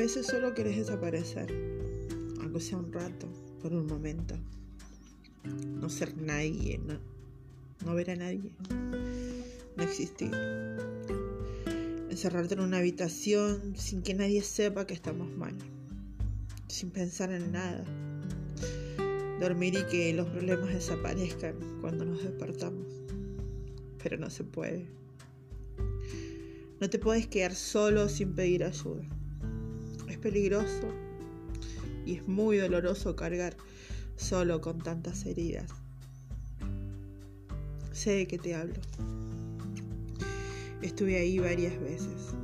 veces solo querés desaparecer, aunque sea un rato, por un momento. No ser nadie, no, no ver a nadie, no existir. Encerrarte en una habitación sin que nadie sepa que estamos mal, sin pensar en nada. Dormir y que los problemas desaparezcan cuando nos despertamos. Pero no se puede. No te puedes quedar solo sin pedir ayuda. Peligroso y es muy doloroso cargar solo con tantas heridas. Sé de qué te hablo. Estuve ahí varias veces.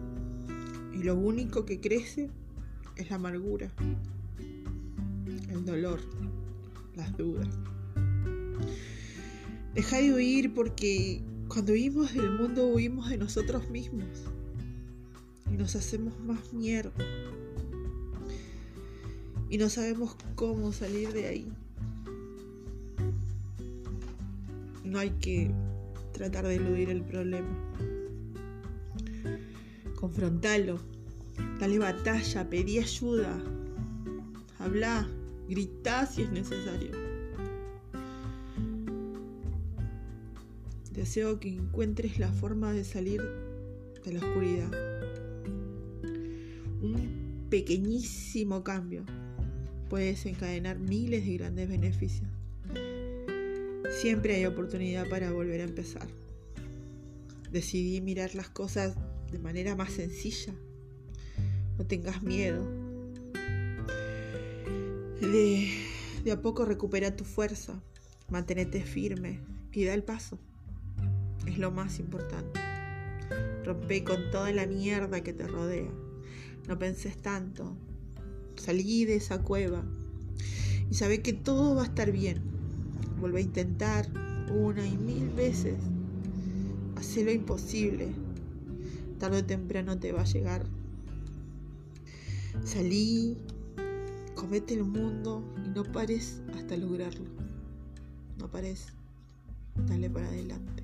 Y lo único que crece es la amargura, el dolor, las dudas. Deja de huir porque cuando huimos del mundo huimos de nosotros mismos y nos hacemos más mierda. Y no sabemos cómo salir de ahí. No hay que tratar de eludir el problema. Confrontalo, dale batalla, pedí ayuda, habla, grita si es necesario. Deseo que encuentres la forma de salir de la oscuridad. Un pequeñísimo cambio puede desencadenar miles de grandes beneficios. Siempre hay oportunidad para volver a empezar. Decidí mirar las cosas de manera más sencilla. No tengas miedo. De, de a poco recupera tu fuerza. Manténete firme y da el paso. Es lo más importante. Rompe con toda la mierda que te rodea. No penses tanto. Salí de esa cueva y sabe que todo va a estar bien Vuelve a intentar una y mil veces. Haz lo imposible. Tarde o temprano te va a llegar. Salí, comete el mundo y no pares hasta lograrlo. No pares. Dale para adelante.